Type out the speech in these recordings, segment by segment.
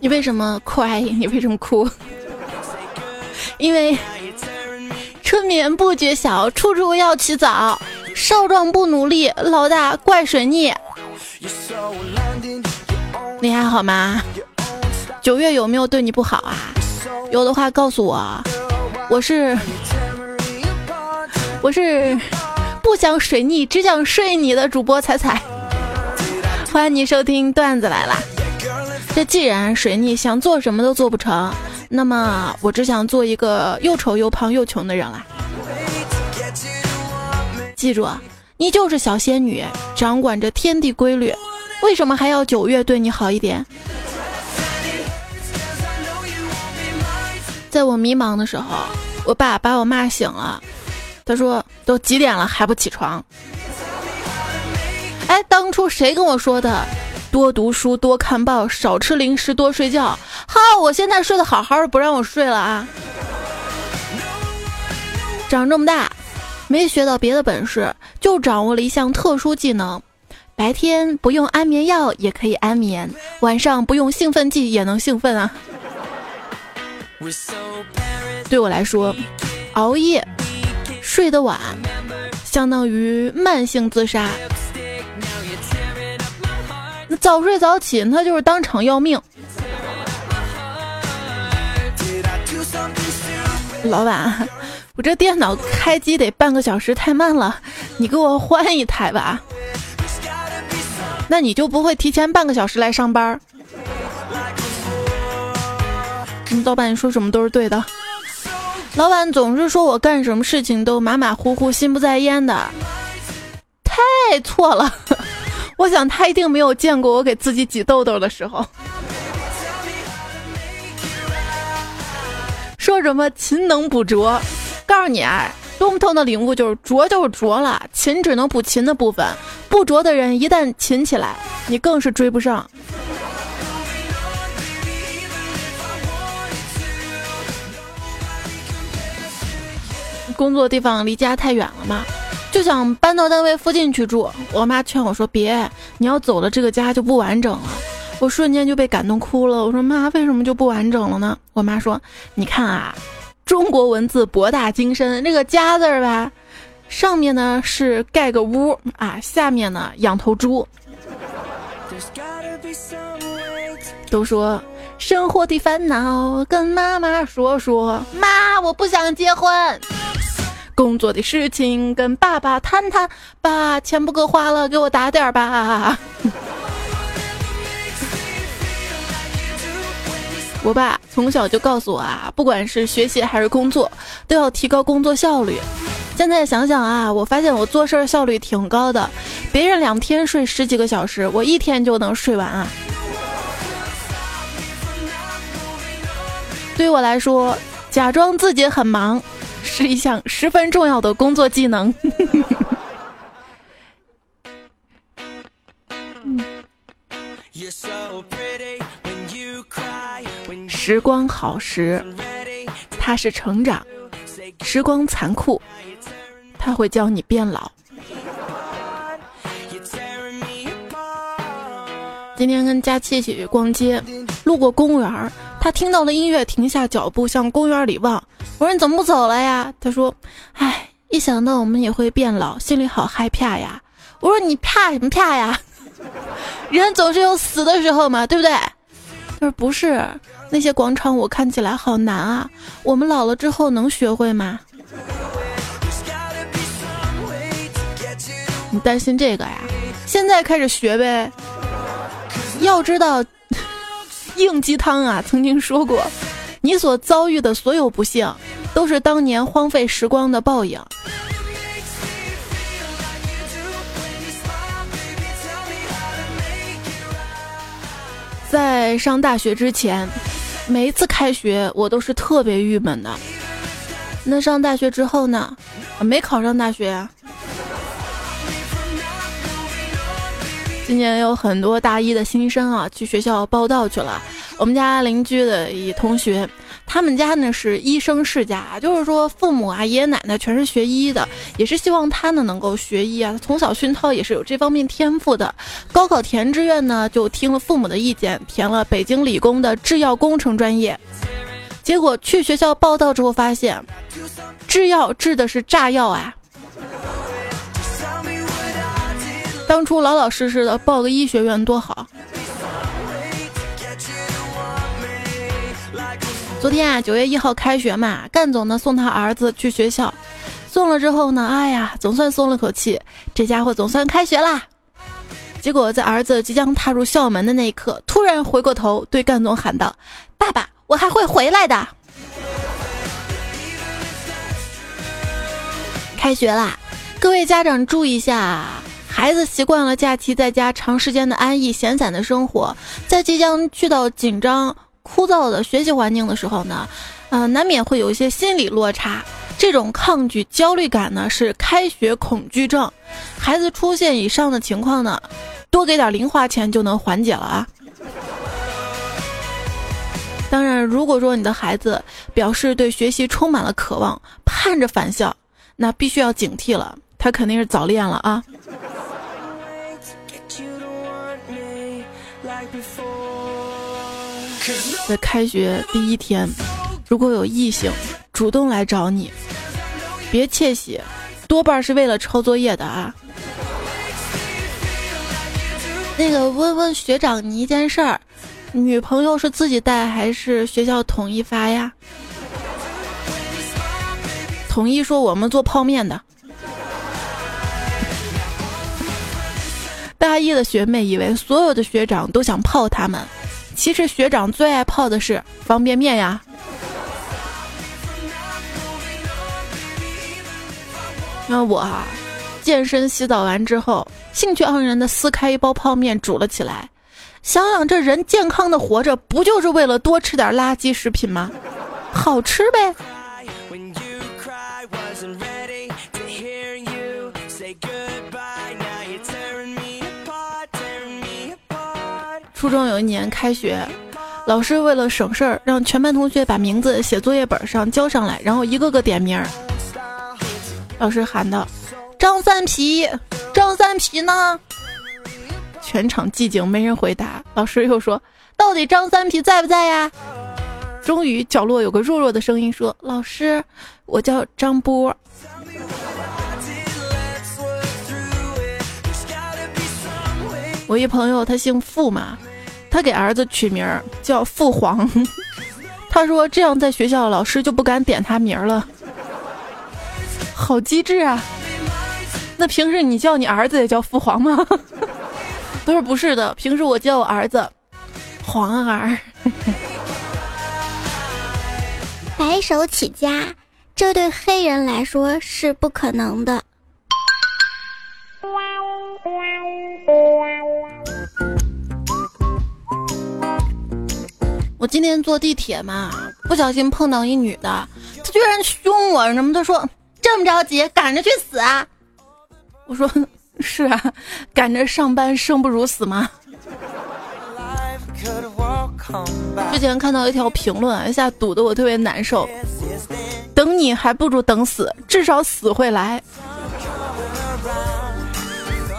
你为什么 cry？你为什么哭？因为春眠不觉晓，处处要起早。少壮不努力，老大怪水逆。你还好吗？九月有没有对你不好啊？有的话告诉我。我是我是不想水逆，只想睡你的主播彩彩。欢迎你收听段子来了。这既然水逆想做什么都做不成，那么我只想做一个又丑又胖又穷的人啦。记住，你就是小仙女，掌管着天地规律，为什么还要九月对你好一点？在我迷茫的时候，我爸把我骂醒了，他说：“都几点了还不起床？”哎，当初谁跟我说的？多读书，多看报，少吃零食，多睡觉。好，我现在睡得好好的，不让我睡了啊！长这么大。没学到别的本事，就掌握了一项特殊技能。白天不用安眠药也可以安眠，晚上不用兴奋剂也能兴奋啊！对我来说，熬夜睡得晚，相当于慢性自杀。早睡早起，那就是当场要命。老板。我这电脑开机得半个小时，太慢了，你给我换一台吧。那你就不会提前半个小时来上班？老板，你说什么都是对的。老板总是说我干什么事情都马马虎虎、心不在焉的，太错了。我想他一定没有见过我给自己挤痘痘的时候。说什么勤能补拙？告诉你啊，多么痛的领悟就是拙就是拙了，勤只能补勤的部分，不拙的人一旦勤起来，你更是追不上。工作地方离家太远了嘛，就想搬到单位附近去住。我妈劝我说：“别，你要走了，这个家就不完整了。”我瞬间就被感动哭了。我说：“妈，为什么就不完整了呢？”我妈说：“你看啊。”中国文字博大精深，这个家字儿吧，上面呢是盖个屋啊，下面呢养头猪。都说生活的烦恼跟妈妈说说，妈我不想结婚。工作的事情跟爸爸谈谈，爸钱不够花了，给我打点儿吧。我爸从小就告诉我啊，不管是学习还是工作，都要提高工作效率。现在想想啊，我发现我做事效率挺高的，别人两天睡十几个小时，我一天就能睡完啊。对我来说，假装自己很忙是一项十分重要的工作技能。时光好时，它是成长；时光残酷，它会教你变老。今天跟佳琪一起去逛街，路过公园他听到了音乐，停下脚步向公园里望。我说：“你怎么不走了呀？”他说：“唉，一想到我们也会变老，心里好害怕呀。”我说：“你怕什么怕呀？人总是有死的时候嘛，对不对？”他说：“不是。”那些广场舞看起来好难啊！我们老了之后能学会吗？你担心这个呀？现在开始学呗。要知道，硬鸡汤啊，曾经说过，你所遭遇的所有不幸，都是当年荒废时光的报应。在上大学之前。每一次开学，我都是特别郁闷的。那上大学之后呢？没考上大学。今年有很多大一的新生啊，去学校报道去了。我们家邻居的一同学，他。们家呢是医生世家，就是说父母啊、爷爷奶奶全是学医的，也是希望他呢能够学医啊。从小熏陶也是有这方面天赋的。高考填志愿呢，就听了父母的意见，填了北京理工的制药工程专业。结果去学校报道之后发现，制药制的是炸药啊！当初老老实实的报个医学院多好。昨天啊，九月一号开学嘛，干总呢送他儿子去学校，送了之后呢，哎呀，总算松了口气，这家伙总算开学啦。结果在儿子即将踏入校门的那一刻，突然回过头对干总喊道：“爸爸，我还会回来的。”开学啦，各位家长注意一下，孩子习惯了假期在家长时间的安逸闲散的生活，在即将去到紧张。枯燥的学习环境的时候呢，呃，难免会有一些心理落差。这种抗拒、焦虑感呢，是开学恐惧症。孩子出现以上的情况呢，多给点零花钱就能缓解了啊。当然，如果说你的孩子表示对学习充满了渴望，盼着返校，那必须要警惕了，他肯定是早恋了啊。在开学第一天，如果有异性主动来找你，别窃喜，多半是为了抄作业的啊。那个问问学长你一件事儿，女朋友是自己带还是学校统一发呀？统一说我们做泡面的。大一的学妹以为所有的学长都想泡他们。其实学长最爱泡的是方便面呀。那我啊，健身洗澡完之后，兴趣盎然的撕开一包泡面煮了起来。想想这人健康的活着，不就是为了多吃点垃圾食品吗？好吃呗。初中有一年开学，老师为了省事儿，让全班同学把名字写作业本上交上来，然后一个个点名。老师喊道：“张三皮，张三皮呢？”全场寂静，没人回答。老师又说：“到底张三皮在不在呀？”终于，角落有个弱弱的声音说：“老师，我叫张波。”我一朋友，他姓傅嘛，他给儿子取名叫父皇。他说这样在学校老师就不敢点他名了，好机智啊！那平时你叫你儿子也叫父皇吗？不是，不是的，平时我叫我儿子皇儿。白手起家，这对黑人来说是不可能的。今天坐地铁嘛，不小心碰到一女的，她居然凶我什么？她说这么着急，赶着去死啊！我说是啊，赶着上班生不如死吗？之前看到一条评论，一下堵得我特别难受。等你还不如等死，至少死会来。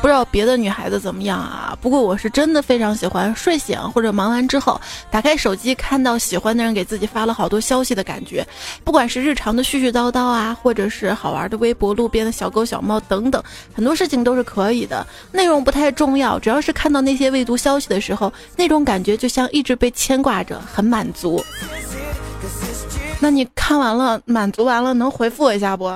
不知道别的女孩子怎么样啊？不过我是真的非常喜欢睡醒或者忙完之后打开手机，看到喜欢的人给自己发了好多消息的感觉。不管是日常的絮絮叨叨啊，或者是好玩的微博、路边的小狗小猫等等，很多事情都是可以的。内容不太重要，只要是看到那些未读消息的时候，那种感觉就像一直被牵挂着，很满足。那你看完了，满足完了，能回复我一下不？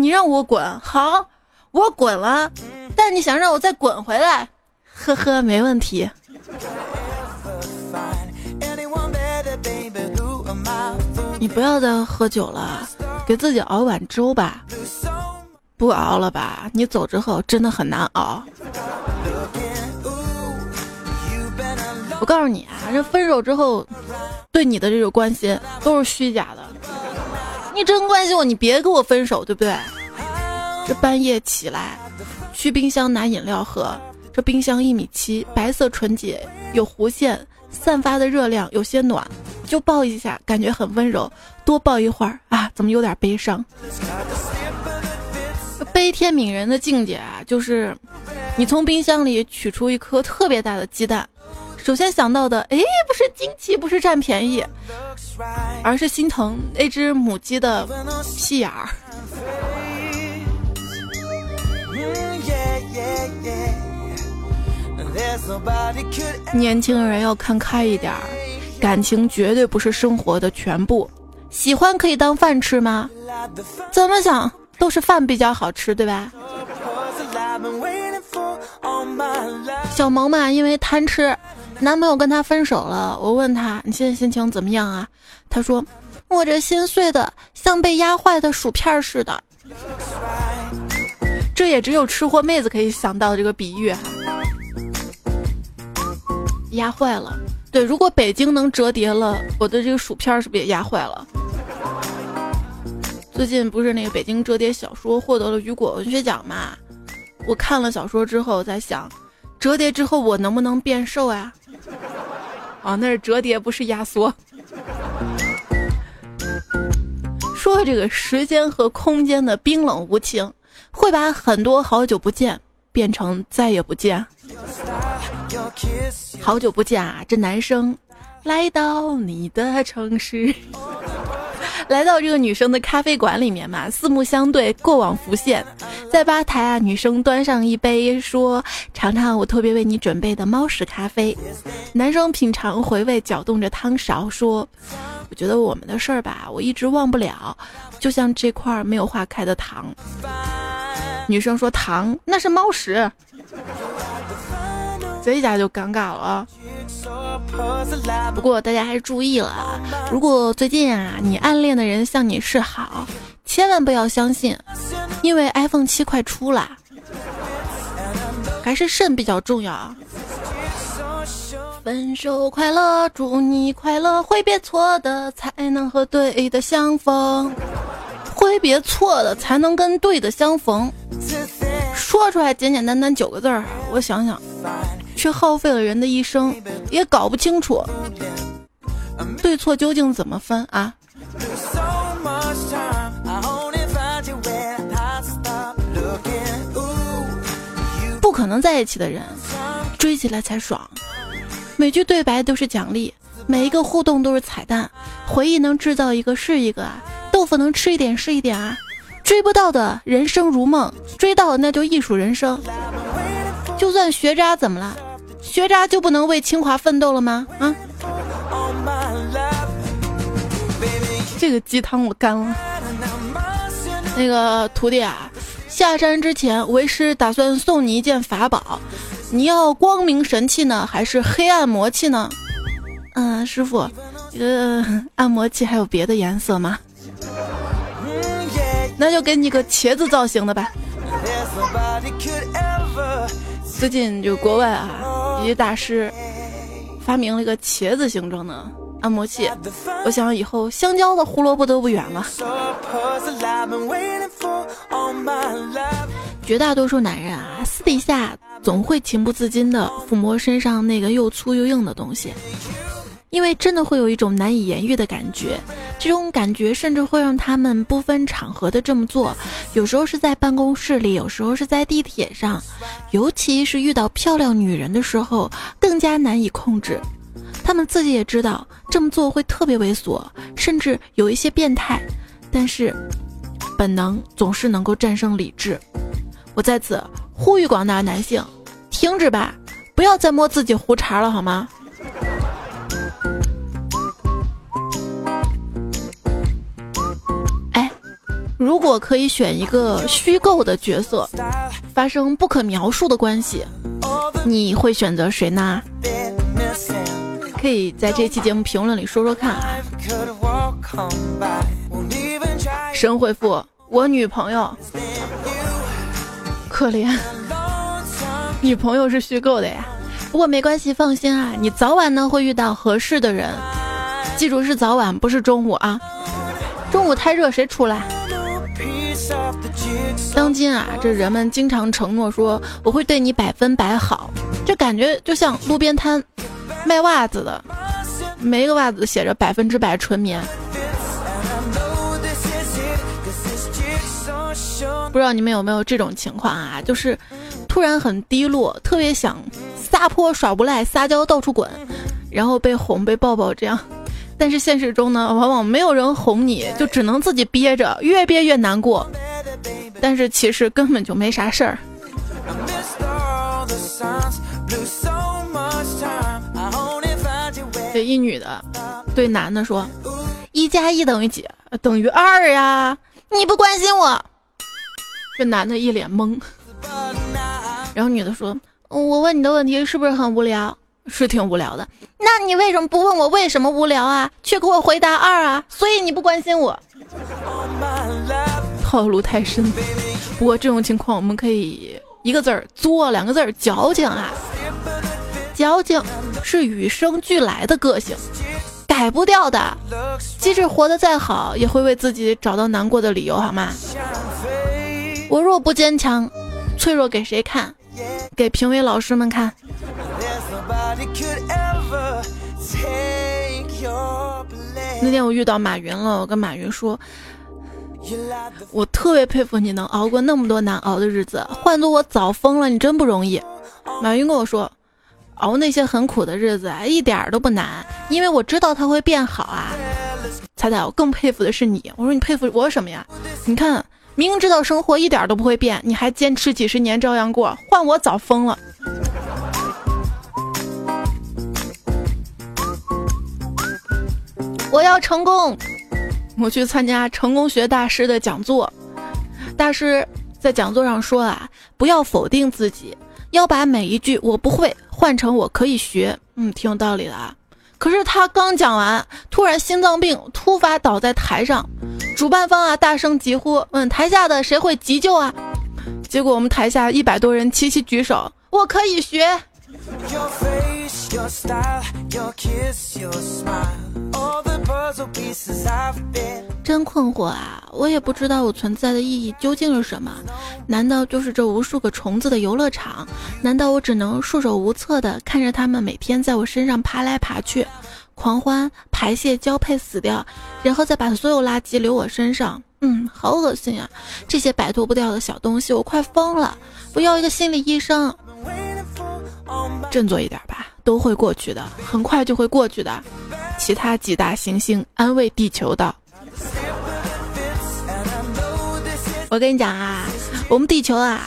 你让我滚，好，我滚了。但你想让我再滚回来，呵呵，没问题。你不要再喝酒了，给自己熬碗粥吧。不熬了吧？你走之后真的很难熬。我告诉你啊，这分手之后对你的这种关心都是虚假的。你真关心我，你别跟我分手，对不对？这半夜起来，去冰箱拿饮料喝。这冰箱一米七，白色纯洁，有弧线，散发的热量有些暖，就抱一下，感觉很温柔；多抱一会儿啊，怎么有点悲伤？悲天悯人的境界啊，就是你从冰箱里取出一颗特别大的鸡蛋，首先想到的，哎，不是惊奇，不是占便宜，而是心疼那只母鸡的屁眼儿。年轻人要看开一点儿，感情绝对不是生活的全部。喜欢可以当饭吃吗？怎么想都是饭比较好吃，对吧？小萌嘛，因为贪吃，男朋友跟她分手了。我问她：“你现在心情怎么样啊？”她说：“我这心碎的像被压坏的薯片似的。”这也只有吃货妹子可以想到这个比喻。压坏了，对，如果北京能折叠了，我的这个薯片是不是也压坏了？最近不是那个北京折叠小说获得了雨果文学奖嘛？我看了小说之后在想，折叠之后我能不能变瘦呀？啊，那是折叠，不是压缩。说这个时间和空间的冰冷无情，会把很多好久不见变成再也不见。好久不见啊！这男生来到你的城市，来到这个女生的咖啡馆里面嘛，四目相对，过往浮现。在吧台啊，女生端上一杯，说：“尝尝我特别为你准备的猫屎咖啡。”男生品尝回味，搅动着汤勺，说：“我觉得我们的事儿吧，我一直忘不了，就像这块没有化开的糖。”女生说：“糖那是猫屎。”这一下就尴尬了啊！不过大家还是注意了啊，如果最近啊你暗恋的人向你示好，千万不要相信，因为 iPhone 七快出了，还是肾比较重要啊！分手快乐，祝你快乐，挥别错的才能和对的相逢，挥别错的才能跟对的相逢。说出来简简单单九个字儿，我想想。却耗费了人的一生，也搞不清楚对错究竟怎么分啊！不可能在一起的人，追起来才爽。每句对白都是奖励，每一个互动都是彩蛋，回忆能制造一个是一个啊！豆腐能吃一点是一点啊！追不到的人生如梦，追到了那就艺术人生。就算学渣怎么了？学渣就不能为清华奋斗了吗？啊！这个鸡汤我干了。那个徒弟啊，下山之前为师打算送你一件法宝，你要光明神器呢，还是黑暗魔器呢？嗯，师傅，呃，按摩器还有别的颜色吗？那就给你个茄子造型的吧。最近就国外啊，一些大师发明了一个茄子形状的按摩器，我想以后香蕉的胡萝卜都不远了。绝大多数男人啊，私底下总会情不自禁的抚摸身上那个又粗又硬的东西。因为真的会有一种难以言喻的感觉，这种感觉甚至会让他们不分场合的这么做。有时候是在办公室里，有时候是在地铁上，尤其是遇到漂亮女人的时候，更加难以控制。他们自己也知道这么做会特别猥琐，甚至有一些变态，但是本能总是能够战胜理智。我在此呼吁广大男性，停止吧，不要再摸自己胡茬了，好吗？如果可以选一个虚构的角色，发生不可描述的关系，你会选择谁呢？可以在这期节目评论里说说看啊。神回复：我女朋友，可怜，女朋友是虚构的呀。不过没关系，放心啊，你早晚呢会遇到合适的人，记住是早晚，不是中午啊。中午太热，谁出来？当今啊，这人们经常承诺说我会对你百分百好，这感觉就像路边摊卖袜子的，每一个袜子写着百分之百纯棉。不知道你们有没有这种情况啊？就是突然很低落，特别想撒泼耍无赖、撒娇到处滚，然后被哄、被抱抱这样。但是现实中呢，往往没有人哄你，就只能自己憋着，越憋越难过。但是其实根本就没啥事儿。这一女的对男的说：“一加一等于几？等于二呀！你不关心我。”这男的一脸懵，然后女的说：“我问你的问题是不是很无聊？是挺无聊的。那你为什么不问我为什么无聊啊？却给我回答二啊？所以你不关心我。”套路太深。不过这种情况我们可以一个字儿作，两个字儿矫情啊。矫情是与生俱来的个性，改不掉的。即使活得再好，也会为自己找到难过的理由，好吗？我若不坚强，脆弱给谁看？给评委老师们看。那天我遇到马云了，我跟马云说，我特别佩服你能熬过那么多难熬的日子，换做我早疯了，你真不容易。马云跟我说。熬那些很苦的日子啊，一点儿都不难，因为我知道它会变好啊。彩彩我更佩服的是你，我说你佩服我什么呀？你看，明知道生活一点都不会变，你还坚持几十年照样过，换我早疯了。我要成功，我去参加成功学大师的讲座，大师在讲座上说啊，不要否定自己。要把每一句我不会换成我可以学，嗯，挺有道理的啊。可是他刚讲完，突然心脏病突发倒在台上，主办方啊大声疾呼，问台下的谁会急救啊？结果我们台下一百多人齐齐举手，我可以学。真困惑啊！我也不知道我存在的意义究竟是什么？难道就是这无数个虫子的游乐场？难道我只能束手无策的看着它们每天在我身上爬来爬去，狂欢、排泄、交配、死掉，然后再把所有垃圾留我身上？嗯，好恶心啊！这些摆脱不掉的小东西，我快疯了！我要一个心理医生。振作一点吧，都会过去的，很快就会过去的。其他几大行星安慰地球道：“我跟你讲啊，我们地球啊，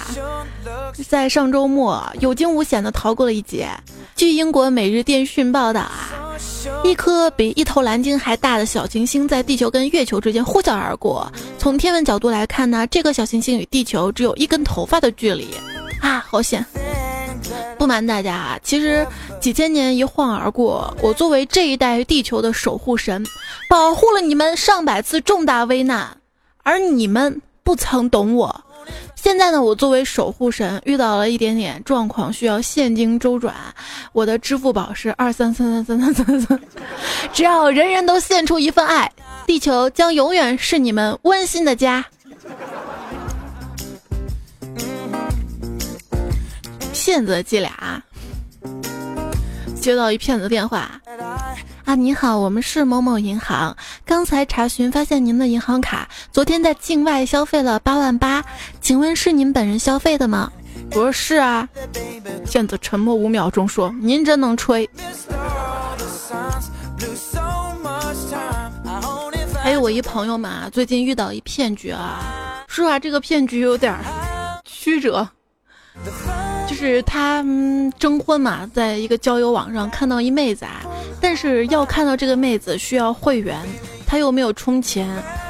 在上周末有惊无险的逃过了一劫。据英国《每日电讯》报道啊，一颗比一头蓝鲸还大的小行星在地球跟月球之间呼啸而过。从天文角度来看呢，这个小行星与地球只有一根头发的距离啊，好险！不瞒大家啊，其实几千年一晃而过，我作为这一代地球的守护神，保护了你们上百次重大危难，而你们不曾懂我。现在呢，我作为守护神，遇到了一点点状况，需要现金周转，我的支付宝是二三三三三三三三，只要人人都献出一份爱，地球将永远是你们温馨的家。骗子伎俩，接到一骗子电话啊！你好，我们是某某银行，刚才查询发现您的银行卡昨天在境外消费了八万八，请问是您本人消费的吗？我说是啊。骗子沉默五秒钟说：“您真能吹。”还有我一朋友嘛，最近遇到一骗局啊，说实话，这个骗局有点曲折。就是他征婚嘛，在一个交友网上看到一妹子啊，但是要看到这个妹子需要会员，他又没有充钱，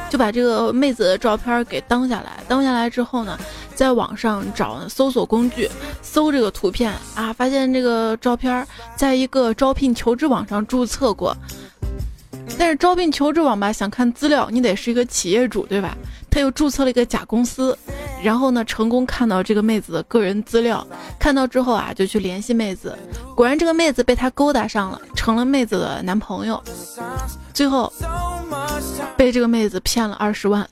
就把这个妹子的照片给当下来。当下来之后呢，在网上找搜索工具搜这个图片啊，发现这个照片在一个招聘求职网上注册过，但是招聘求职网吧想看资料，你得是一个企业主对吧？他又注册了一个假公司。然后呢，成功看到这个妹子的个人资料，看到之后啊，就去联系妹子。果然，这个妹子被他勾搭上了，成了妹子的男朋友。最后被这个妹子骗了二十万。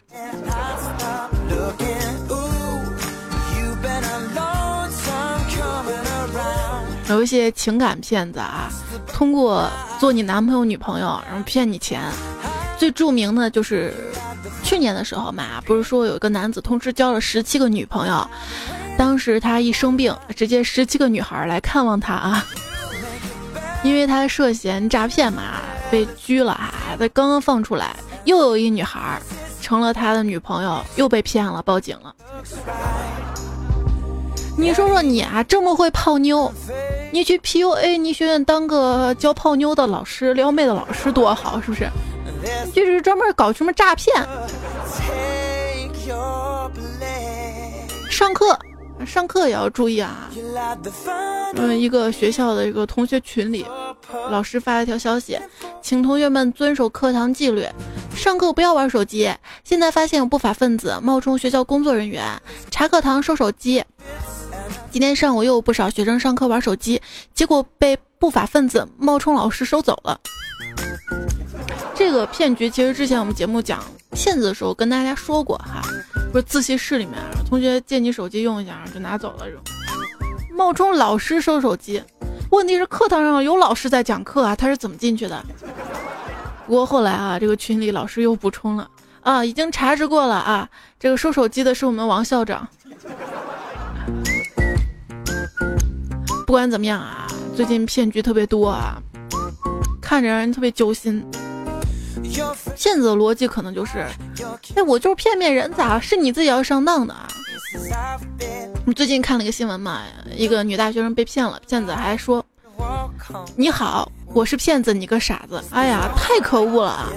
有一些情感骗子啊，通过做你男朋友、女朋友，然后骗你钱。最著名的就是去年的时候嘛，不是说有一个男子同时交了十七个女朋友，当时他一生病，直接十七个女孩来看望他啊，因为他涉嫌诈骗嘛，被拘了啊。他刚刚放出来，又有一女孩成了他的女朋友，又被骗了，报警了。你说说你啊，这么会泡妞，你去 PUA 你学院当个教泡妞的老师、撩妹的老师多好，是不是？就是专门搞什么诈骗。上课，上课也要注意啊。嗯，一个学校的一个同学群里，老师发了一条消息，请同学们遵守课堂纪律，上课不要玩手机。现在发现有不法分子冒充学校工作人员，查课堂收手机。今天上午又有不少学生上课玩手机，结果被不法分子冒充老师收走了。这个骗局其实之前我们节目讲骗子的时候跟大家说过哈，不是自习室里面同学借你手机用一下就拿走了这种，冒充老师收手机。问题是课堂上有老师在讲课啊，他是怎么进去的？不过后来啊，这个群里老师又补充了啊，已经查实过了啊，这个收手机的是我们王校长。不管怎么样啊，最近骗局特别多啊，看着让人特别揪心。骗子的逻辑可能就是，哎，我就是骗骗人，咋是你自己要上当的啊？你最近看了一个新闻嘛，一个女大学生被骗了，骗子还说：“你好，我是骗子，你个傻子。”哎呀，太可恶了啊！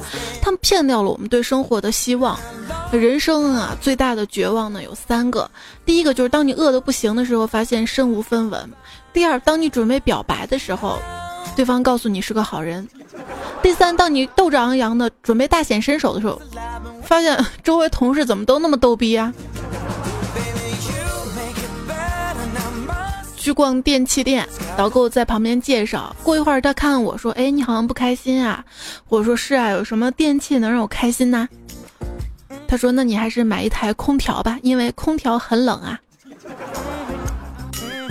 他们骗掉了我们对生活的希望。人生啊，最大的绝望呢有三个，第一个就是当你饿得不行的时候，发现身无分文。第二，当你准备表白的时候，对方告诉你是个好人；第三，当你斗志昂扬的准备大显身手的时候，发现周围同事怎么都那么逗逼呀？去逛电器店，导购在旁边介绍，过一会儿他看我说：“哎，你好像不开心啊？”我说：“是啊，有什么电器能让我开心呢？”他说：“那你还是买一台空调吧，因为空调很冷啊。”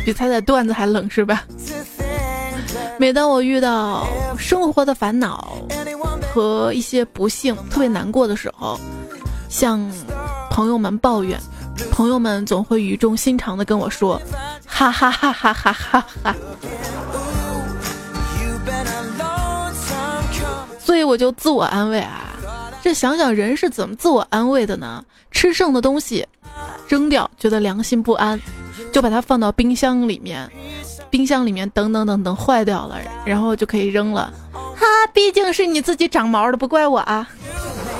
比猜猜段子还冷是吧？每当我遇到生活的烦恼和一些不幸，特别难过的时候，向朋友们抱怨，朋友们总会语重心长的跟我说：“哈哈哈哈哈哈哈。”所以我就自我安慰啊，这想想人是怎么自我安慰的呢？吃剩的东西扔掉，觉得良心不安。就把它放到冰箱里面，冰箱里面等等等等坏掉了，然后就可以扔了。哈，毕竟是你自己长毛的，不怪我啊。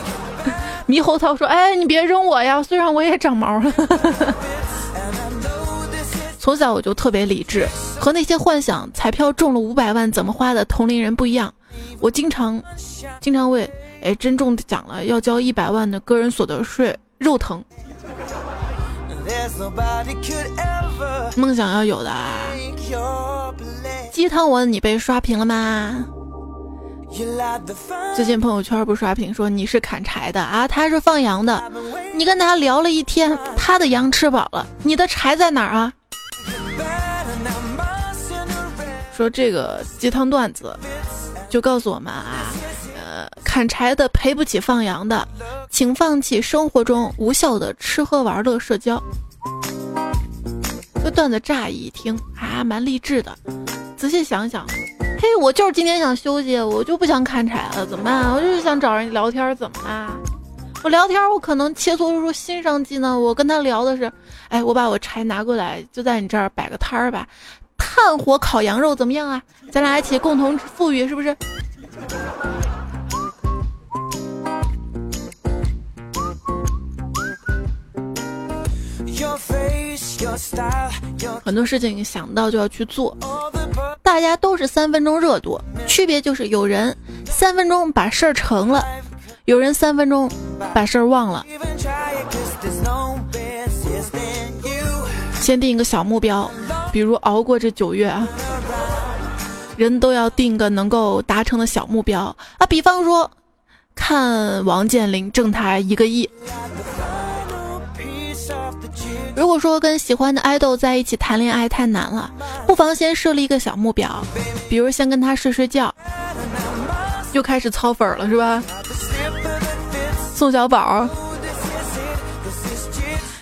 猕猴桃说：“哎，你别扔我呀，虽然我也长毛了。”从小我就特别理智，和那些幻想彩票中了五百万怎么花的同龄人不一样。我经常经常为哎真中奖了要交一百万的个人所得税肉疼。梦想要有的，鸡汤文你被刷屏了吗？最近朋友圈不刷屏说你是砍柴的啊，他是放羊的。你跟他聊了一天，他的羊吃饱了，你的柴在哪儿啊？说这个鸡汤段子，就告诉我们啊。呃砍柴的赔不起放羊的，请放弃生活中无效的吃喝玩乐社交。这段子乍一听啊蛮励志的，仔细想想，嘿，我就是今天想休息，我就不想砍柴了，怎么办？我就是想找人聊天，怎么啦？我聊天，我可能切磋出新商机呢。我跟他聊的是，哎，我把我柴拿过来，就在你这儿摆个摊儿吧，炭火烤羊肉怎么样啊？咱俩一起共同富裕，是不是？很多事情想到就要去做，大家都是三分钟热度，区别就是有人三分钟把事儿成了，有人三分钟把事儿忘了。先定一个小目标，比如熬过这九月啊，人都要定个能够达成的小目标啊，比方说看王健林挣他一个亿。如果说跟喜欢的爱豆在一起谈恋爱太难了，不妨先设立一个小目标，比如先跟他睡睡觉，又开始操粉了是吧？宋小宝，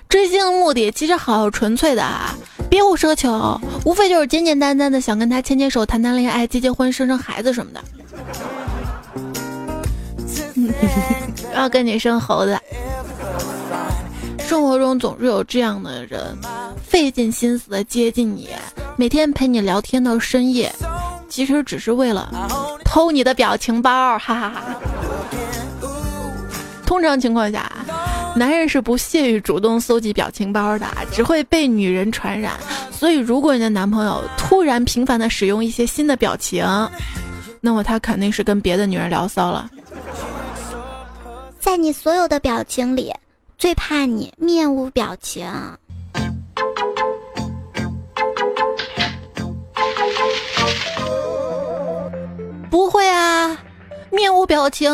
追星的目的其实好纯粹的啊，别无奢求，无非就是简简单单的想跟他牵牵手、谈谈恋爱、结结婚、生生孩子什么的。要跟你生猴子。生活中总是有这样的人，费尽心思的接近你，每天陪你聊天到深夜，其实只是为了偷你的表情包，哈哈哈。通常情况下，男人是不屑于主动搜集表情包的，只会被女人传染。所以，如果你的男朋友突然频繁的使用一些新的表情，那么他肯定是跟别的女人聊骚了。在你所有的表情里。最怕你面无表情，不会啊，面无表情，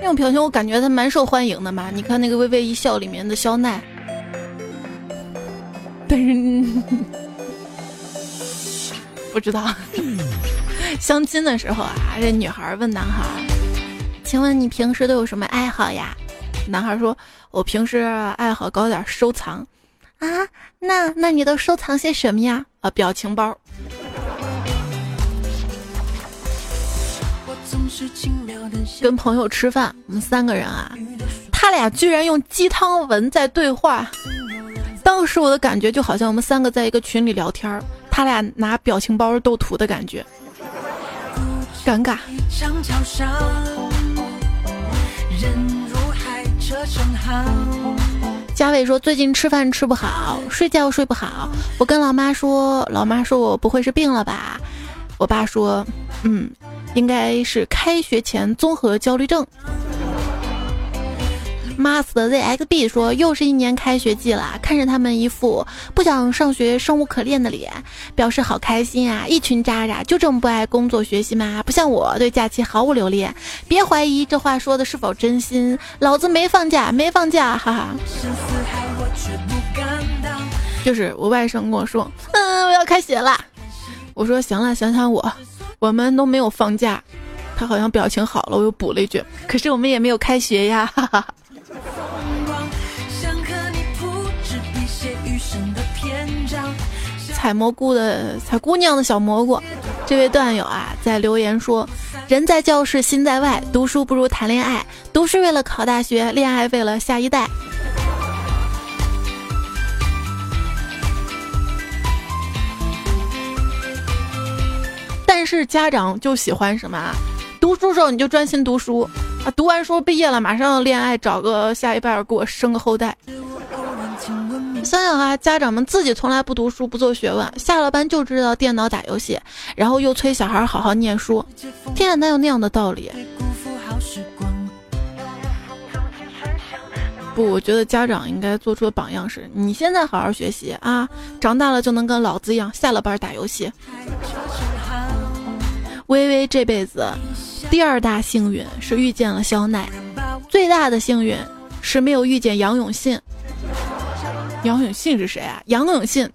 面无表情，我感觉他蛮受欢迎的嘛。你看那个《微微一笑》里面的肖奈，但 是不知道 相亲的时候啊，这女孩问男孩：“请问你平时都有什么爱好呀？”男孩说。我平时爱好搞点收藏，啊，那那你都收藏些什么呀？啊，表情包。跟朋友吃饭，我们三个人啊，他俩居然用鸡汤文在对话。当时我的感觉就好像我们三个在一个群里聊天，他俩拿表情包斗图的感觉，尴尬。嘉伟说：“最近吃饭吃不好，睡觉睡不好。我跟老妈说，老妈说我不会是病了吧？我爸说，嗯，应该是开学前综合焦虑症。” Master ZXB 说：“又是一年开学季了，看着他们一副不想上学、生无可恋的脸，表示好开心啊！一群渣渣就这么不爱工作学习吗？不像我对假期毫无留恋。别怀疑这话说的是否真心，老子没放假，没放假，哈哈。”就是我外甥跟我说：“嗯，我要开学了。”我说：“行了，想想我，我们都没有放假。”他好像表情好了，我又补了一句：“可是我们也没有开学呀。”哈哈。采蘑菇的采姑娘的小蘑菇，这位段友啊，在留言说：“人在教室心在外，读书不如谈恋爱。读书为了考大学，恋爱为了下一代。”但是家长就喜欢什么啊？读书时候你就专心读书读完书毕业了马上要恋爱，找个下一半给我生个后代。想想啊，家长们自己从来不读书不做学问，下了班就知道电脑打游戏，然后又催小孩好好念书，天啊，哪有那样的道理？不，我觉得家长应该做出的榜样是：你现在好好学习啊，长大了就能跟老子一样，下了班打游戏。微微这辈子第二大幸运是遇见了肖奈，最大的幸运是没有遇见杨永信。杨永信是谁啊？杨永信，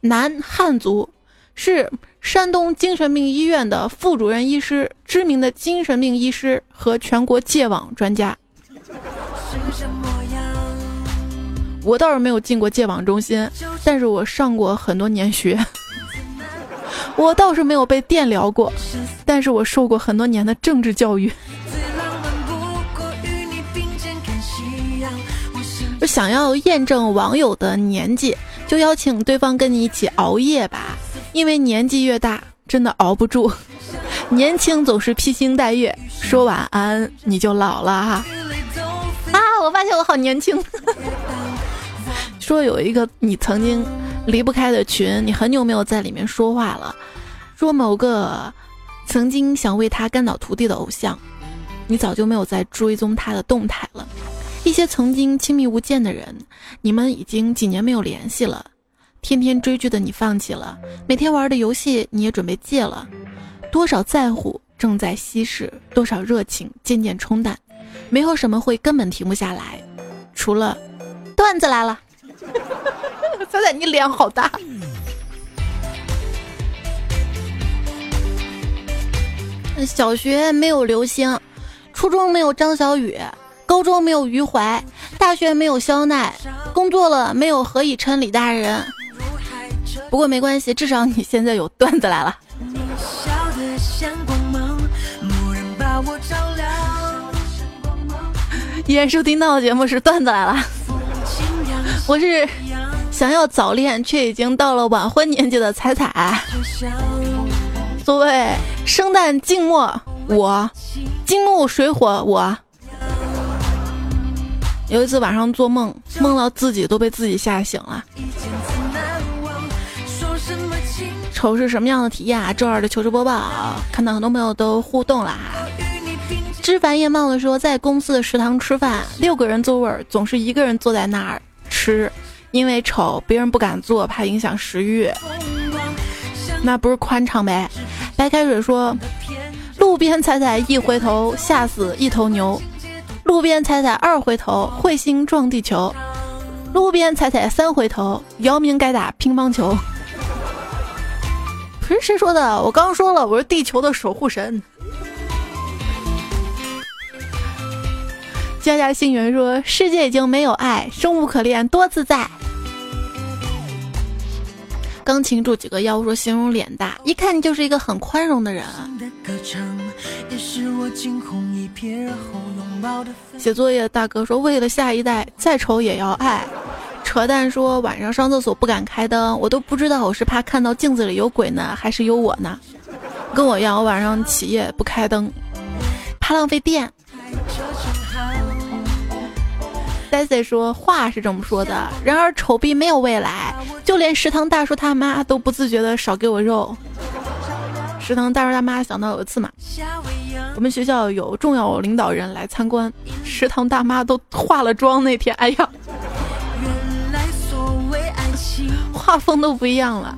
男，汉族，是山东精神病医院的副主任医师，知名的精神病医师和全国戒网专家。我倒是没有进过戒网中心，但是我上过很多年学。我倒是没有被电疗过，但是我受过很多年的政治教育。想要验证网友的年纪，就邀请对方跟你一起熬夜吧，因为年纪越大，真的熬不住。年轻总是披星戴月，说晚安你就老了哈。啊，我发现我好年轻。说有一个你曾经离不开的群，你很久没有在里面说话了。说某个曾经想为他肝倒涂地的偶像，你早就没有再追踪他的动态了。一些曾经亲密无间的人，你们已经几年没有联系了。天天追剧的你放弃了，每天玩的游戏你也准备戒了。多少在乎正在稀释，多少热情渐渐冲淡。没有什么会根本停不下来，除了段子来了。彩彩，你脸好大。小学没有刘星，初中没有张小雨，高中没有余淮，大学没有肖奈，工作了没有何以琛李大人。不过没关系，至少你现在有段子来了。依然收听到的节目是段子来了，我是想要早恋却已经到了晚婚年纪的彩彩。所谓生旦净末，我金木水火，我有一次晚上做梦，梦到自己都被自己吓醒了。丑是什么样的体验啊？周二的糗事播报，看到很多朋友都互动了。枝繁叶茂的说，在公司的食堂吃饭，六个人座位总是一个人坐在那儿吃，因为丑，别人不敢做，怕影响食欲。那不是宽敞呗？白开水说，路边踩踩一回头，吓死一头牛；路边踩踩二回头，彗星撞地球；路边踩踩三回头，姚明该打乒乓球。不是谁说的？我刚说了，我是地球的守护神。家家星云说：“世界已经没有爱，生无可恋，多自在。”钢琴住几个腰说：“形容脸大，一看就是一个很宽容的人。”写作业的大哥说：“为了下一代，再丑也要爱。”扯淡说：“晚上上厕所不敢开灯，我都不知道我是怕看到镜子里有鬼呢，还是有我呢？跟我一样，我晚上起夜不开灯，怕浪费电。” Daisy 说话是这么说的，然而丑逼没有未来，就连食堂大叔他妈都不自觉的少给我肉。食堂大叔大妈想到有一次嘛，我们学校有重要领导人来参观，食堂大妈都化了妆那天，哎呀，画风都不一样了。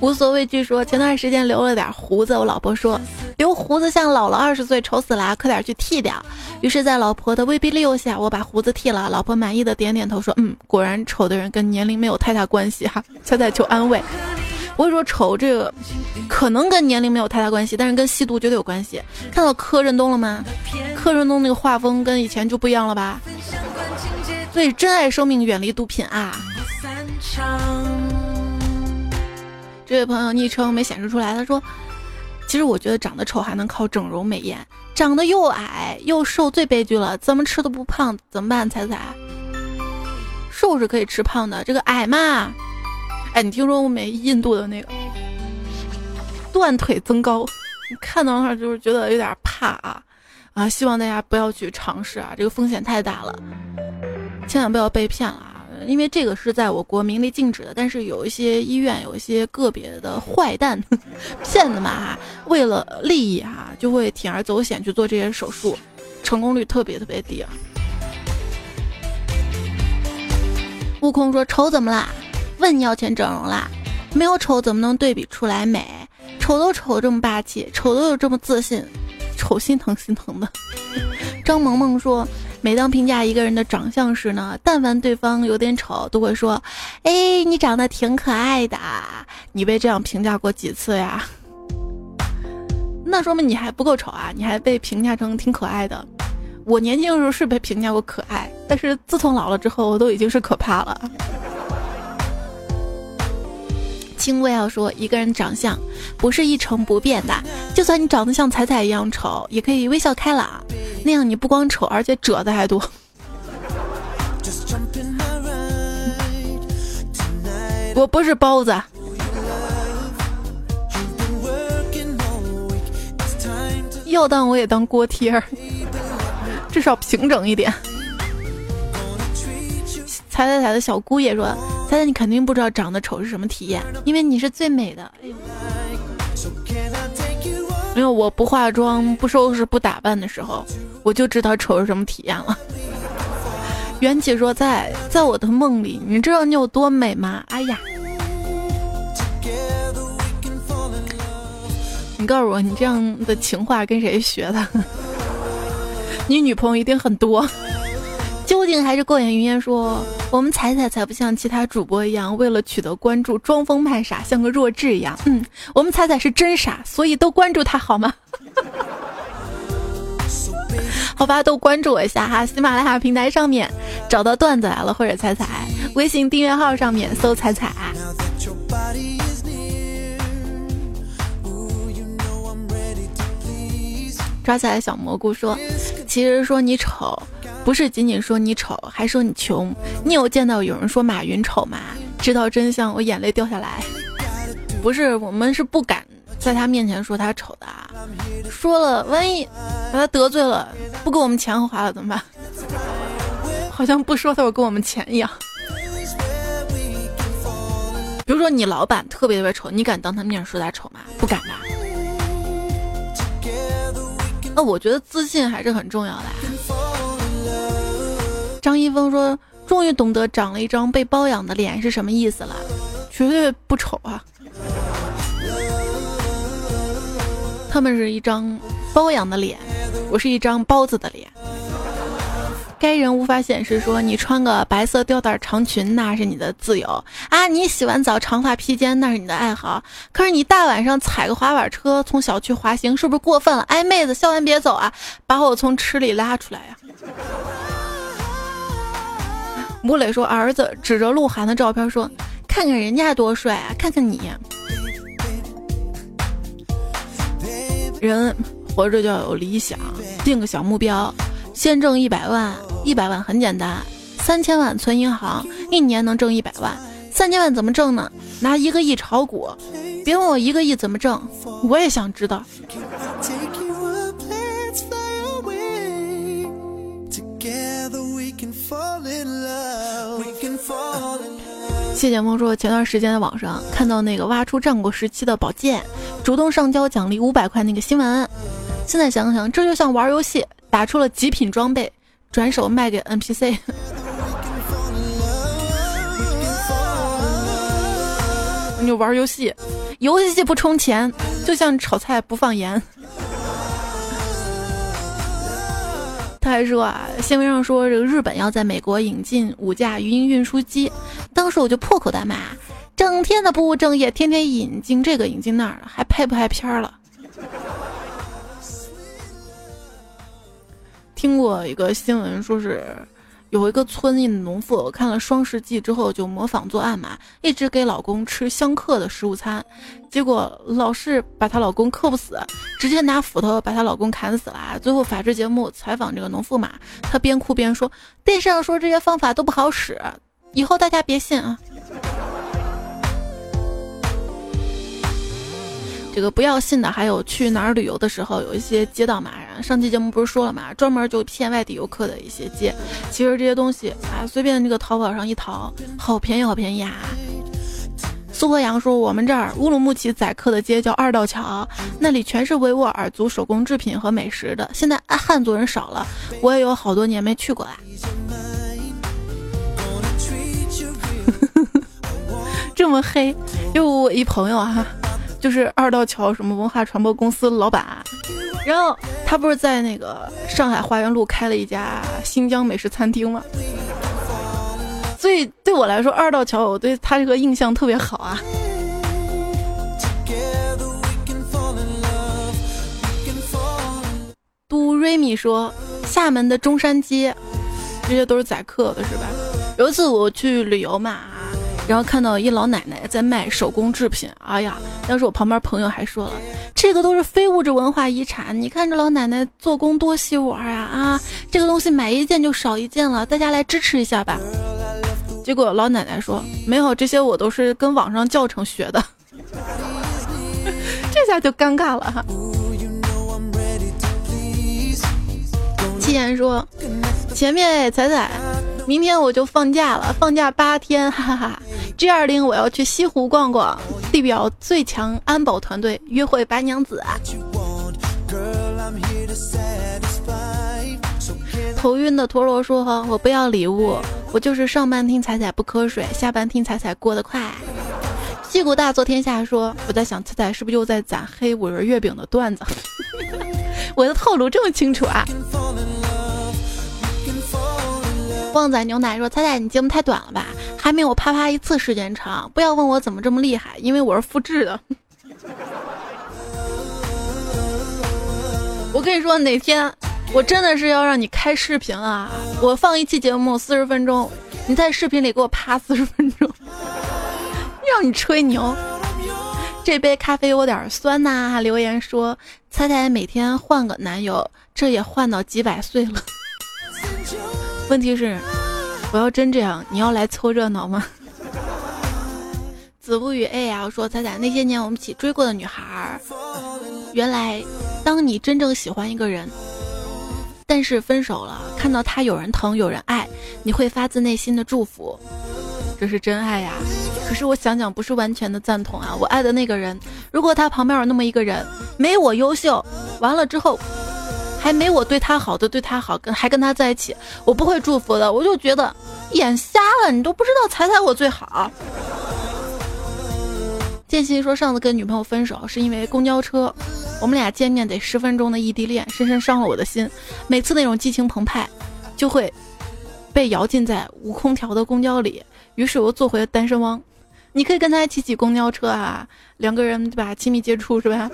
无所畏惧说，前段时间留了点胡子，我老婆说留胡子像老了二十岁，丑死了，快点去剃掉。于是，在老婆的威逼利诱下，我把胡子剃了。老婆满意的点点头说：“嗯，果然丑的人跟年龄没有太大关系哈。”彩彩求安慰。我会说丑这个可能跟年龄没有太大关系，但是跟吸毒绝对有关系。看到柯震东了吗？柯震东那个画风跟以前就不一样了吧？所以珍爱生命，远离毒品啊！这位朋友昵称没显示出来，他说：“其实我觉得长得丑还能靠整容美颜，长得又矮又瘦最悲剧了，怎么吃都不胖，怎么办？彩彩，瘦是可以吃胖的，这个矮嘛，哎，你听说过没？印度的那个断腿增高，看到那就是觉得有点怕啊啊！希望大家不要去尝试啊，这个风险太大了，千万不要被骗了。”因为这个是在我国明令禁止的，但是有一些医院有一些个别的坏蛋、骗子嘛，为了利益哈，就会铤而走险去做这些手术，成功率特别特别低啊。悟空说：“丑怎么啦？问你要钱整容啦？没有丑怎么能对比出来美？丑都丑这么霸气，丑都有这么自信，丑心疼心疼的。”张萌萌说。每当评价一个人的长相时呢，但凡对方有点丑，都会说：“哎，你长得挺可爱的。”你被这样评价过几次呀？那说明你还不够丑啊！你还被评价成挺可爱的。我年轻的时候是被评价过可爱，但是自从老了之后，我都已经是可怕了。轻微要说，一个人长相不是一成不变的，就算你长得像彩彩一样丑，也可以微笑开朗。那样你不光丑，而且褶子还多。我不是包子，要当我也当锅贴儿，至少平整一点。彩彩彩的小姑爷说：“彩彩，你肯定不知道长得丑是什么体验，因为你是最美的。”哎呦。因为我不化妆、不收拾、不打扮的时候，我就知道丑是什么体验了。缘起说，在在我的梦里，你知道你有多美吗？哎呀，你告诉我，你这样的情话跟谁学的？你女朋友一定很多。究竟还是过眼云烟说，我们彩彩才不像其他主播一样，为了取得关注装疯卖傻，像个弱智一样。嗯，我们彩彩是真傻，所以都关注他好吗？好吧，都关注我一下哈，喜马拉雅平台上面找到段子来了或者彩彩，微信订阅号上面搜彩彩。抓起来小蘑菇说：“其实说你丑，不是仅仅说你丑，还说你穷。你有见到有人说马云丑吗？知道真相，我眼泪掉下来。不是，我们是不敢在他面前说他丑的。说了，万一把他得罪了，不给我们钱花了怎么办？好像不说他会给我们钱一样。比如说你老板特别特别丑，你敢当他面说他丑吗？不敢吧。”那我觉得自信还是很重要的。张一峰说：“终于懂得长了一张被包养的脸是什么意思了，绝对不丑啊！他们是一张包养的脸，我是一张包子的脸。”该人无法显示说你穿个白色吊带长裙那是你的自由啊，你洗完澡长发披肩那是你的爱好。可是你大晚上踩个滑板车从小区滑行是不是过分了？哎，妹子，笑完别走啊，把我从池里拉出来呀！吴磊说，儿子指着鹿晗的照片说：“看看人家多帅啊，看看你。”人活着就要有理想，定个小目标。先挣一百万，一百万很简单，三千万存银行，一年能挣一百万。三千万怎么挣呢？拿一个亿炒股。别问我一个亿怎么挣，我也想知道。谢剑锋说，前段时间在网上看到那个挖出战国时期的宝剑，主动上交奖励五百块那个新闻。现在想想，这就像玩游戏。打出了极品装备，转手卖给 NPC。你玩游戏，游戏不充钱，就像炒菜不放盐。还说啊，新闻上说这个日本要在美国引进五架鱼鹰运输机，当时我就破口大骂，整天的不务正业，天天引进这个引进那儿，还拍不拍片了？听过一个新闻，说是有一个村里的农妇看了《双世纪》之后，就模仿做案嘛，一直给老公吃相克的食物餐，结果老是把她老公克不死，直接拿斧头把她老公砍死了。最后法制节目采访这个农妇嘛，她边哭边说：“电视上说这些方法都不好使，以后大家别信啊。”这个不要信的，还有去哪儿旅游的时候，有一些街道嘛，上期节目不是说了嘛，专门就骗外地游客的一些街。其实这些东西啊，随便这个淘宝上一淘，好便宜，好便宜啊！苏和阳说，我们这儿乌鲁木齐宰客的街叫二道桥，那里全是维吾尔族手工制品和美食的。现在汉族人少了，我也有好多年没去过啦。这么黑，就我一朋友哈。就是二道桥什么文化传播公司老板，然后他不是在那个上海花园路开了一家新疆美食餐厅吗？所以对我来说，二道桥我对他这个印象特别好啊。都瑞米说，厦门的中山街，这些都是宰客的，是吧？有一次我去旅游嘛。然后看到一老奶奶在卖手工制品，哎呀！当时我旁边朋友还说了，这个都是非物质文化遗产，你看这老奶奶做工多细玩啊啊！这个东西买一件就少一件了，大家来支持一下吧。结果老奶奶说，没有这些，我都是跟网上教程学的。这下就尴尬了哈。七言说，前面彩彩，明天我就放假了，放假八天，哈哈哈。G 二零，我要去西湖逛逛，地表最强安保团队约会白娘子啊！头晕的陀螺说：“哈，我不要礼物，我就是上班听彩彩不瞌睡，下班听彩彩过得快。”屁股大做天下说：“我在想彩彩是不是又在攒黑五仁月饼的段子？我的套路这么清楚啊！”旺仔牛奶说：“彩彩，你节目太短了吧？还没有啪啪一次时间长。不要问我怎么这么厉害，因为我是复制的。我跟你说，哪天我真的是要让你开视频啊！我放一期节目四十分钟，你在视频里给我啪四十分钟，让你吹牛。这杯咖啡有点酸呐。留言说：彩彩每天换个男友，这也换到几百岁了。”问题是，我要真这样，你要来凑热闹吗？子不语 A 呀，我说彩彩，那些年我们一起追过的女孩，原来当你真正喜欢一个人，但是分手了，看到他有人疼有人爱，你会发自内心的祝福，这是真爱呀。可是我想想，不是完全的赞同啊。我爱的那个人，如果他旁边有那么一个人，没我优秀，完了之后。还没我对他好的对他好，跟还跟他在一起，我不会祝福的。我就觉得眼瞎了，你都不知道踩踩我最好。建新说上次跟女朋友分手是因为公交车，我们俩见面得十分钟的异地恋，深深伤了我的心。每次那种激情澎湃，就会被摇进在无空调的公交里，于是我做回了单身汪。你可以跟他一起挤公交车啊，两个人对吧？亲密接触是吧？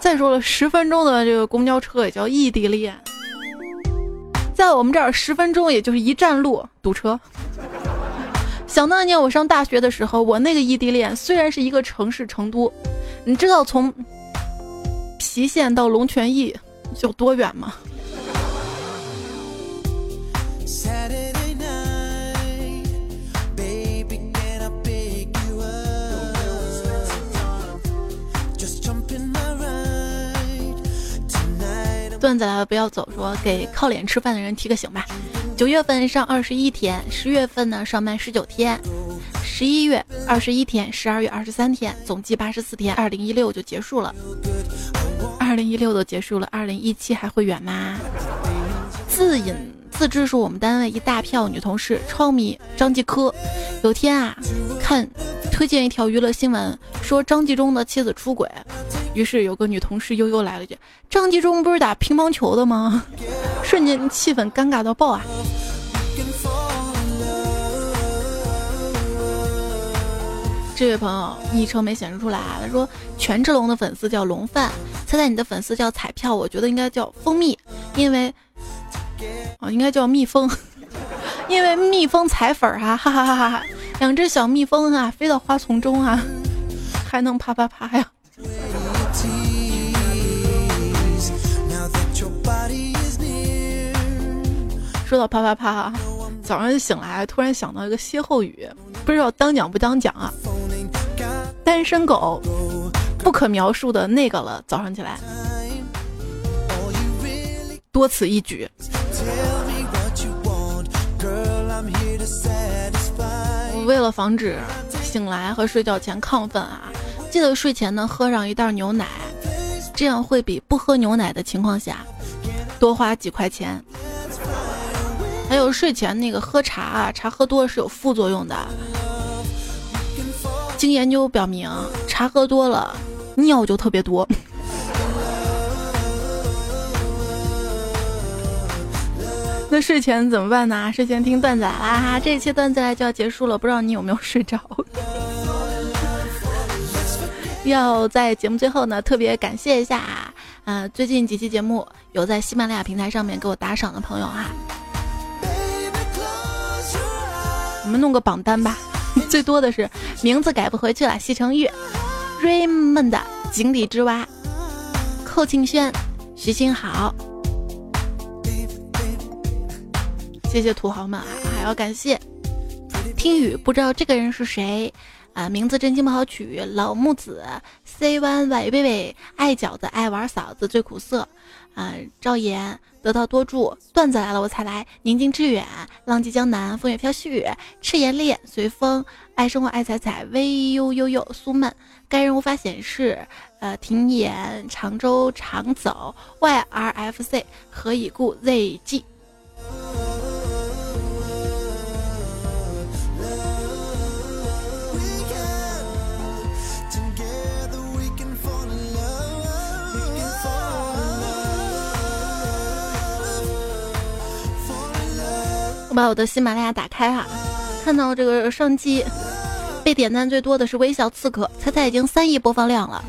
再说了，十分钟的这个公交车也叫异地恋，在我们这儿十分钟也就是一站路堵车。想当年我上大学的时候，我那个异地恋虽然是一个城市成都，你知道从郫县到龙泉驿有多远吗？段子来了，不要走。说给靠脸吃饭的人提个醒吧。九月份上二十一天，十月份呢上班十九天，十一月二十一天，十二月二十三天，总计八十四天。二零一六就结束了，二零一六都结束了，二零一七还会远吗？自引自知是我们单位一大票女同事超迷张继科，有天啊看推荐一条娱乐新闻，说张纪中的妻子出轨。于是有个女同事悠悠来了句：“张纪中不是打乒乓球的吗？” 瞬间气氛尴尬到爆啊！这位朋友昵称没显示出来啊，他说权志龙的粉丝叫龙饭，猜猜你的粉丝叫彩票，我觉得应该叫蜂蜜，因为哦应该叫蜜蜂，因为蜜蜂采粉啊，哈哈哈哈哈！两只小蜜蜂啊，飞到花丛中啊，还能啪啪啪呀！说到啪啪啪，早上醒来突然想到一个歇后语，不知道当讲不当讲啊？单身狗，不可描述的那个了。早上起来，多此一举。为了防止醒来和睡觉前亢奋啊，记得睡前呢喝上一袋牛奶，这样会比不喝牛奶的情况下多花几块钱。还有睡前那个喝茶啊，茶喝多了是有副作用的。经研究表明，茶喝多了尿就特别多。那睡前怎么办呢？睡前听段子啦！这一期段子来就要结束了，不知道你有没有睡着？要在节目最后呢，特别感谢一下啊，最近几期节目有在喜马拉雅平台上面给我打赏的朋友哈。我们弄个榜单吧，最多的是名字改不回去了。西城玉，Raymond 井底之蛙，寇庆轩，徐新好，谢谢土豪们啊！还要感谢听雨，不知道这个人是谁啊？名字真心不好取，老木子，C One Y 贝贝，爱饺子爱玩嫂子最苦涩。啊，赵岩得道多助，段子来了我才来。宁静致远，浪迹江南，风雪飘絮，赤炎烈，随风，爱生活爱彩彩，微悠悠悠，苏曼，该人无法显示。呃，停演，常州常走，YRFC，何以故？ZG。我把我的喜马拉雅打开哈，看到这个上期被点赞最多的是微笑刺客，猜猜已经三亿播放量了。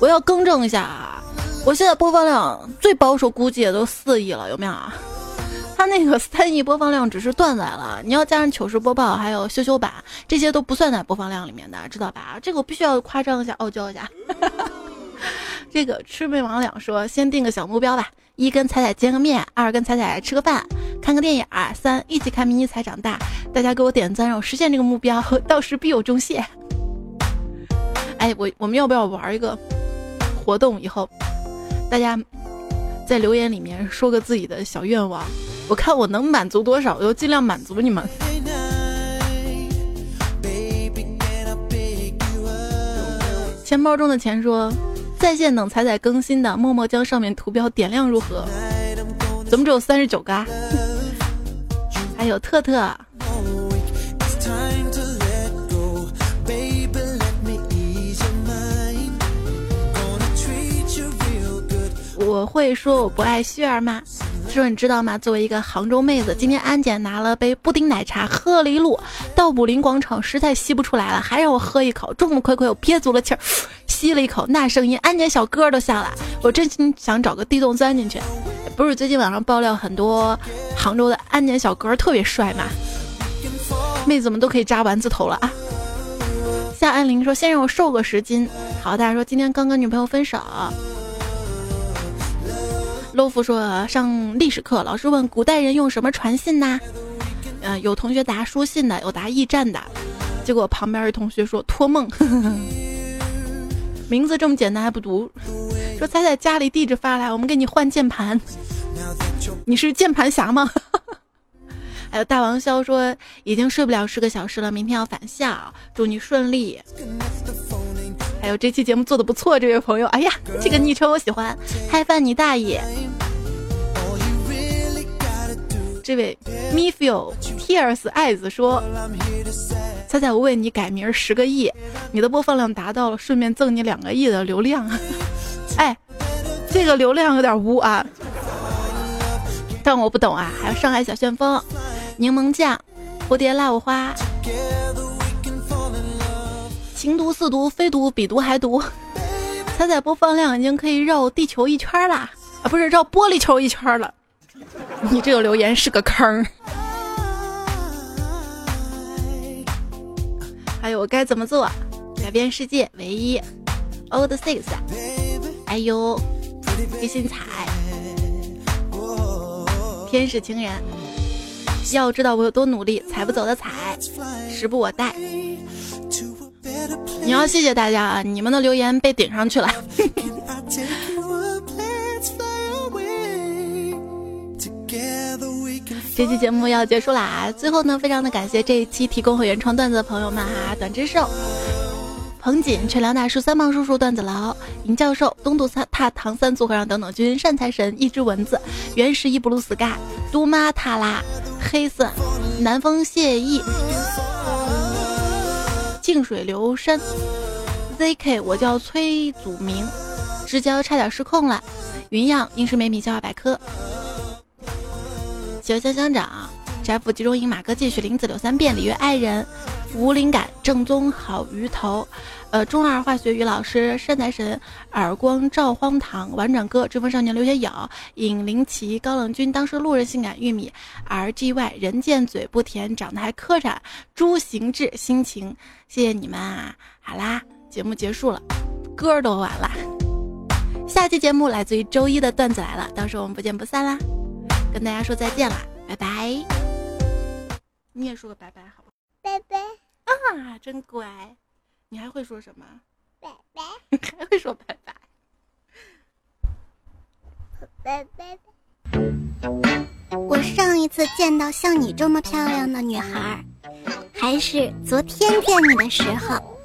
我要更正一下啊，我现在播放量最保守估计也都四亿了，有没有啊？他那个三亿播放量只是段载了，你要加上糗事播报还有羞羞版，这些都不算在播放量里面的，知道吧？这个我必须要夸张一下，傲娇一下。这个魑魅魍魉说，先定个小目标吧。一跟彩彩见个面，二跟彩彩吃个饭，看个电影，三一起看迷你彩长大。大家给我点赞，让我实现这个目标，到时必有重谢。哎，我我们要不要玩一个活动？以后大家在留言里面说个自己的小愿望，我看我能满足多少，我就尽量满足你们。钱包中的钱说。在线等彩彩更新的，默默将上面图标点亮如何？怎么只有三十九个？还有特特。我会说我不爱旭儿吗？说你知道吗？作为一个杭州妹子，今天安检拿了杯布丁奶茶，喝了一路，到武林广场实在吸不出来了，还让我喝一口。众目睽睽，我憋足了气儿，吸了一口，那声音，安检小哥都笑了。我真心想找个地洞钻进去。不是最近网上爆料很多杭州的安检小哥特别帅吗？妹子们都可以扎丸子头了啊！夏安林说：“先让我瘦个十斤。”好，大家说今天刚跟女朋友分手。洛夫说：“上历史课，老师问古代人用什么传信呢？嗯，有同学答书信的，有答驿站的。结果旁边一同学说托梦。名字这么简单还不读？说猜猜家里地址发来，我们给你换键盘。你是键盘侠吗？还有大王潇说已经睡不了十个小时了，明天要返校，祝你顺利。”还有这期节目做的不错，这位朋友，哎呀，这个昵称我喜欢，嗨饭你大爷！这位 Mefiel tears eyes 说，猜猜我为你改名十个亿，你的播放量达到了，顺便赠你两个亿的流量。哎，这个流量有点污啊，但我不懂啊。还有上海小旋风、柠檬酱、蝴蝶辣五花。情毒似毒非毒比毒还毒，彩彩播放量已经可以绕地球一圈啦，啊不是绕玻璃球一圈了。你这个留言是个坑。还有我该怎么做？改变世界唯一。Old Six，哎呦，黑心彩，天使情人。要知道我有多努力，踩不走的踩，时不我待。你要谢谢大家啊！你们的留言被顶上去了。这期节目要结束啦！最后呢，非常的感谢这一期提供和原创段子的朋友们哈，短之寿、彭锦、全良大叔、三胖叔叔、段子牢、尹教授、东渡三踏唐三组合上等等君、善财神、一只蚊子、原石一布鲁斯嘎、杜妈塔拉、黑色、南风谢意。静水流深，ZK，我叫崔祖明，之交差点失控了。云样，英式美米笑话百科。小香香长，宅府集中营马哥继续林子柳三变，里约爱人，无灵感，正宗好鱼头。呃，中二化学语老师，善财神，耳光照荒唐，婉转哥，追风少年刘学友，尹灵奇，高冷君，当时路人性感玉米，R G Y，人见嘴不甜，长得还磕碜，朱行志，心情，谢谢你们啊！好啦，节目结束了，歌都完了，下期节目来自于周一的段子来了，到时候我们不见不散啦，跟大家说再见啦，拜拜！你也说个拜拜好不？拜拜啊，真乖。你还会说什么？拜拜。还会说拜拜。拜拜。我上一次见到像你这么漂亮的女孩，还是昨天见你的时候。